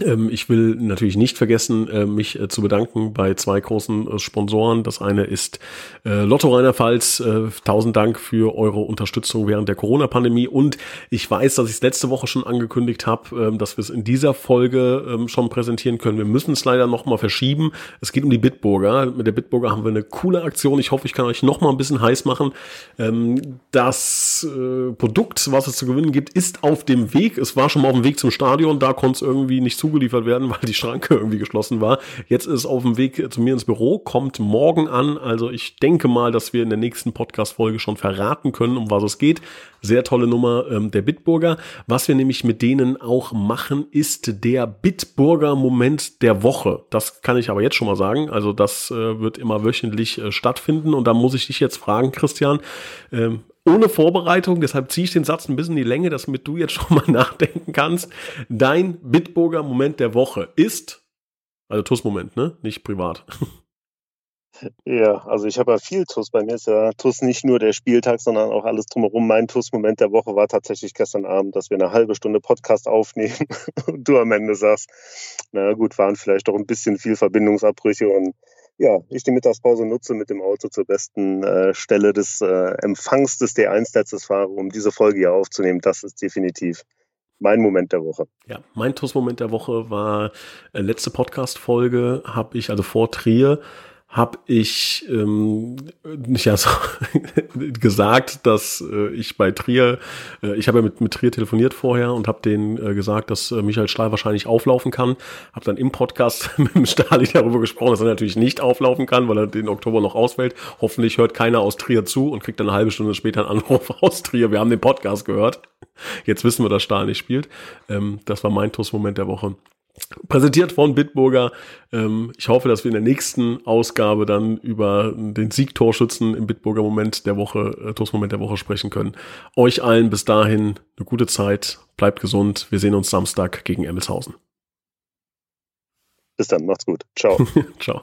[SPEAKER 1] Ähm, ich will natürlich nicht vergessen, äh, mich äh, zu bedanken bei zwei großen äh, Sponsoren. Das eine ist Lotto Rheinland-Pfalz. Tausend Dank für eure Unterstützung während der Corona-Pandemie. Und ich weiß, dass ich es letzte Woche schon angekündigt habe, ähm, dass wir es in dieser Folge ähm, schon präsentieren können. Wir müssen es leider noch mal verschieben. Es geht um die Bitburger. Mit der Bitburger haben wir eine coole Aktion. Ich hoffe, ich kann euch noch mal ein bisschen heiß machen. Das Produkt, was es zu gewinnen gibt, ist auf dem Weg. Es war schon mal auf dem Weg zum Stadion. Da konnte es irgendwie nicht zu zugeliefert werden, weil die Schranke irgendwie geschlossen war. Jetzt ist es auf dem Weg zu mir ins Büro, kommt morgen an. Also ich denke mal, dass wir in der nächsten Podcast-Folge schon verraten können, um was es geht. Sehr tolle Nummer ähm, der Bitburger. Was wir nämlich mit denen auch machen, ist der Bitburger Moment der Woche. Das kann ich aber jetzt schon mal sagen. Also das äh, wird immer wöchentlich äh, stattfinden. Und da muss ich dich jetzt fragen, Christian, ähm, ohne Vorbereitung, deshalb ziehe ich den Satz ein bisschen in die Länge, damit du jetzt schon mal nachdenken kannst. Dein Bitburger Moment der Woche ist, also TUS-Moment, ne? Nicht privat.
[SPEAKER 2] Ja, also ich habe ja viel TUS. Bei mir ist ja TUS nicht nur der Spieltag, sondern auch alles drumherum. Mein TUS-Moment der Woche war tatsächlich gestern Abend, dass wir eine halbe Stunde Podcast aufnehmen und du am Ende sagst, na gut, waren vielleicht doch ein bisschen viel Verbindungsabbrüche und ja, ich die Mittagspause nutze, mit dem Auto zur besten äh, Stelle des äh, Empfangs des D1-Netzes fahre, um diese Folge hier aufzunehmen. Das ist definitiv mein Moment der Woche.
[SPEAKER 1] Ja, mein TUS-Moment der Woche war äh, letzte Podcast-Folge, habe ich also vor Trier habe ich ähm, ja so gesagt, dass äh, ich bei Trier, äh, ich habe ja mit, mit Trier telefoniert vorher und habe denen äh, gesagt, dass äh, Michael Stahl wahrscheinlich auflaufen kann. Habe dann im Podcast mit dem Stahli darüber gesprochen, dass er natürlich nicht auflaufen kann, weil er den Oktober noch ausfällt. Hoffentlich hört keiner aus Trier zu und kriegt dann eine halbe Stunde später einen Anruf aus Trier. Wir haben den Podcast gehört. Jetzt wissen wir, dass Stahl nicht spielt. Ähm, das war mein Toastmoment der Woche. Präsentiert von Bitburger. Ähm, ich hoffe, dass wir in der nächsten Ausgabe dann über den Siegtorschützen im Bitburger Moment der Woche, äh, Toastmoment der Woche sprechen können. Euch allen bis dahin eine gute Zeit. Bleibt gesund. Wir sehen uns Samstag gegen Emmelshausen.
[SPEAKER 2] Bis dann. Macht's gut. Ciao.
[SPEAKER 1] Ciao.